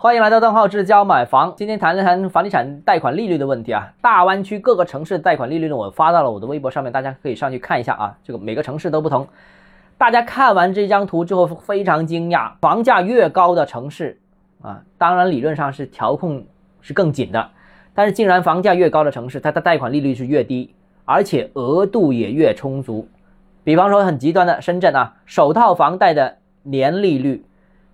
欢迎来到邓浩志教买房。今天谈一谈房地产贷款利率的问题啊。大湾区各个城市贷款利率呢，我发到了我的微博上面，大家可以上去看一下啊。这个每个城市都不同。大家看完这张图之后非常惊讶，房价越高的城市啊，当然理论上是调控是更紧的，但是竟然房价越高的城市，它的贷款利率是越低，而且额度也越充足。比方说很极端的深圳啊，首套房贷的年利率。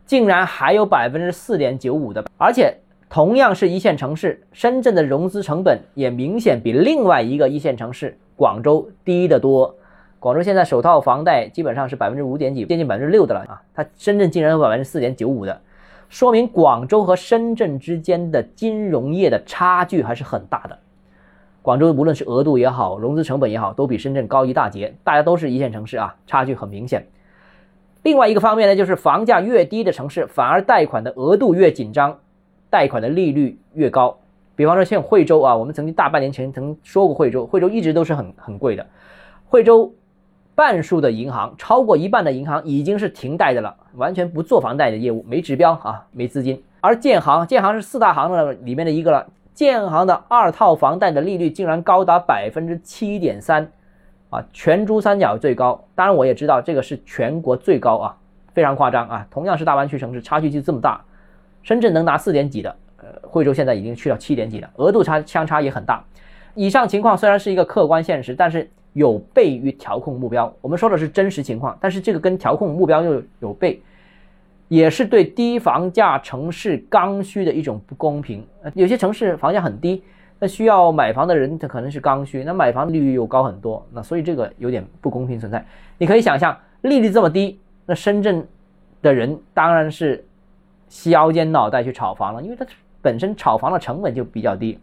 竟然还有百分之四点九五的，而且同样是一线城市，深圳的融资成本也明显比另外一个一线城市广州低得多。广州现在首套房贷基本上是百分之五点几，接近百分之六的了啊，它深圳竟然有百分之四点九五的，说明广州和深圳之间的金融业的差距还是很大的。广州无论是额度也好，融资成本也好，都比深圳高一大截。大家都是一线城市啊，差距很明显。另外一个方面呢，就是房价越低的城市，反而贷款的额度越紧张，贷款的利率越高。比方说像惠州啊，我们曾经大半年前曾说过惠州，惠州一直都是很很贵的。惠州半数的银行，超过一半的银行已经是停贷的了，完全不做房贷的业务，没指标啊，没资金。而建行，建行是四大行的里面的一个了，建行的二套房贷的利率竟然高达百分之七点三。啊，全珠三角最高，当然我也知道这个是全国最高啊，非常夸张啊。同样是大湾区城市，差距就这么大。深圳能拿四点几的，呃，惠州现在已经去到七点几了，额度差相差也很大。以上情况虽然是一个客观现实，但是有悖于调控目标。我们说的是真实情况，但是这个跟调控目标又有悖，也是对低房价城市刚需的一种不公平。有些城市房价很低。那需要买房的人，他可能是刚需，那买房利率又高很多，那所以这个有点不公平存在。你可以想象，利率这么低，那深圳的人当然是削尖脑袋去炒房了，因为它本身炒房的成本就比较低，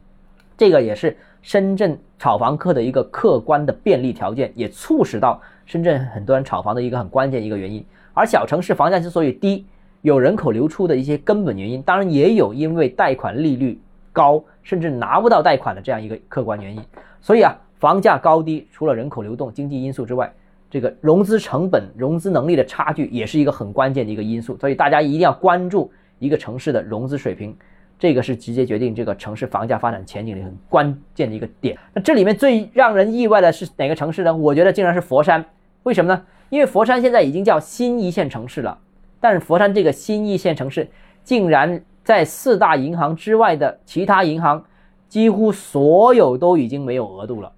这个也是深圳炒房客的一个客观的便利条件，也促使到深圳很多人炒房的一个很关键一个原因。而小城市房价之所以低，有人口流出的一些根本原因，当然也有因为贷款利率。高甚至拿不到贷款的这样一个客观原因，所以啊，房价高低除了人口流动、经济因素之外，这个融资成本、融资能力的差距也是一个很关键的一个因素。所以大家一定要关注一个城市的融资水平，这个是直接决定这个城市房价发展前景的很关键的一个点。那这里面最让人意外的是哪个城市呢？我觉得竟然是佛山。为什么呢？因为佛山现在已经叫新一线城市了，但是佛山这个新一线城市竟然。在四大银行之外的其他银行，几乎所有都已经没有额度了，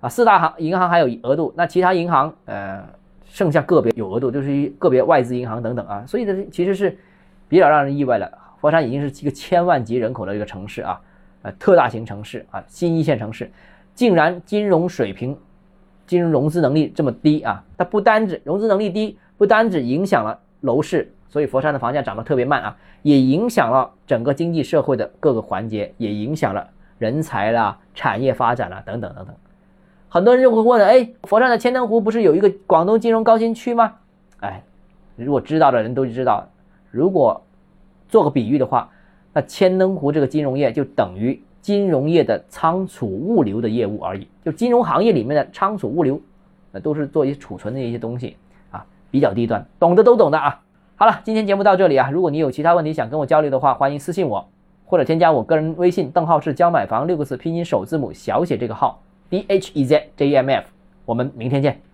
啊，四大行银行还有额度，那其他银行，呃，剩下个别有额度，就是一个别外资银行等等啊，所以呢，其实是比较让人意外的。佛山已经是一个千万级人口的一个城市啊，呃，特大型城市啊，新一线城市，竟然金融水平、金融融资能力这么低啊，它不单指融资能力低，不单指影响了楼市。所以佛山的房价涨得特别慢啊，也影响了整个经济社会的各个环节，也影响了人才啦、产业发展啦等等等等。很多人就会问了，哎，佛山的千灯湖不是有一个广东金融高新区吗？哎，如果知道的人都知道，如果做个比喻的话，那千灯湖这个金融业就等于金融业的仓储物流的业务而已，就金融行业里面的仓储物流，那都是做一些储存的一些东西啊，比较低端，懂的都懂的啊。好了，今天节目到这里啊。如果你有其他问题想跟我交流的话，欢迎私信我，或者添加我个人微信邓浩是教买房六个字拼音首字母小写这个号 d h e z j m f。我们明天见。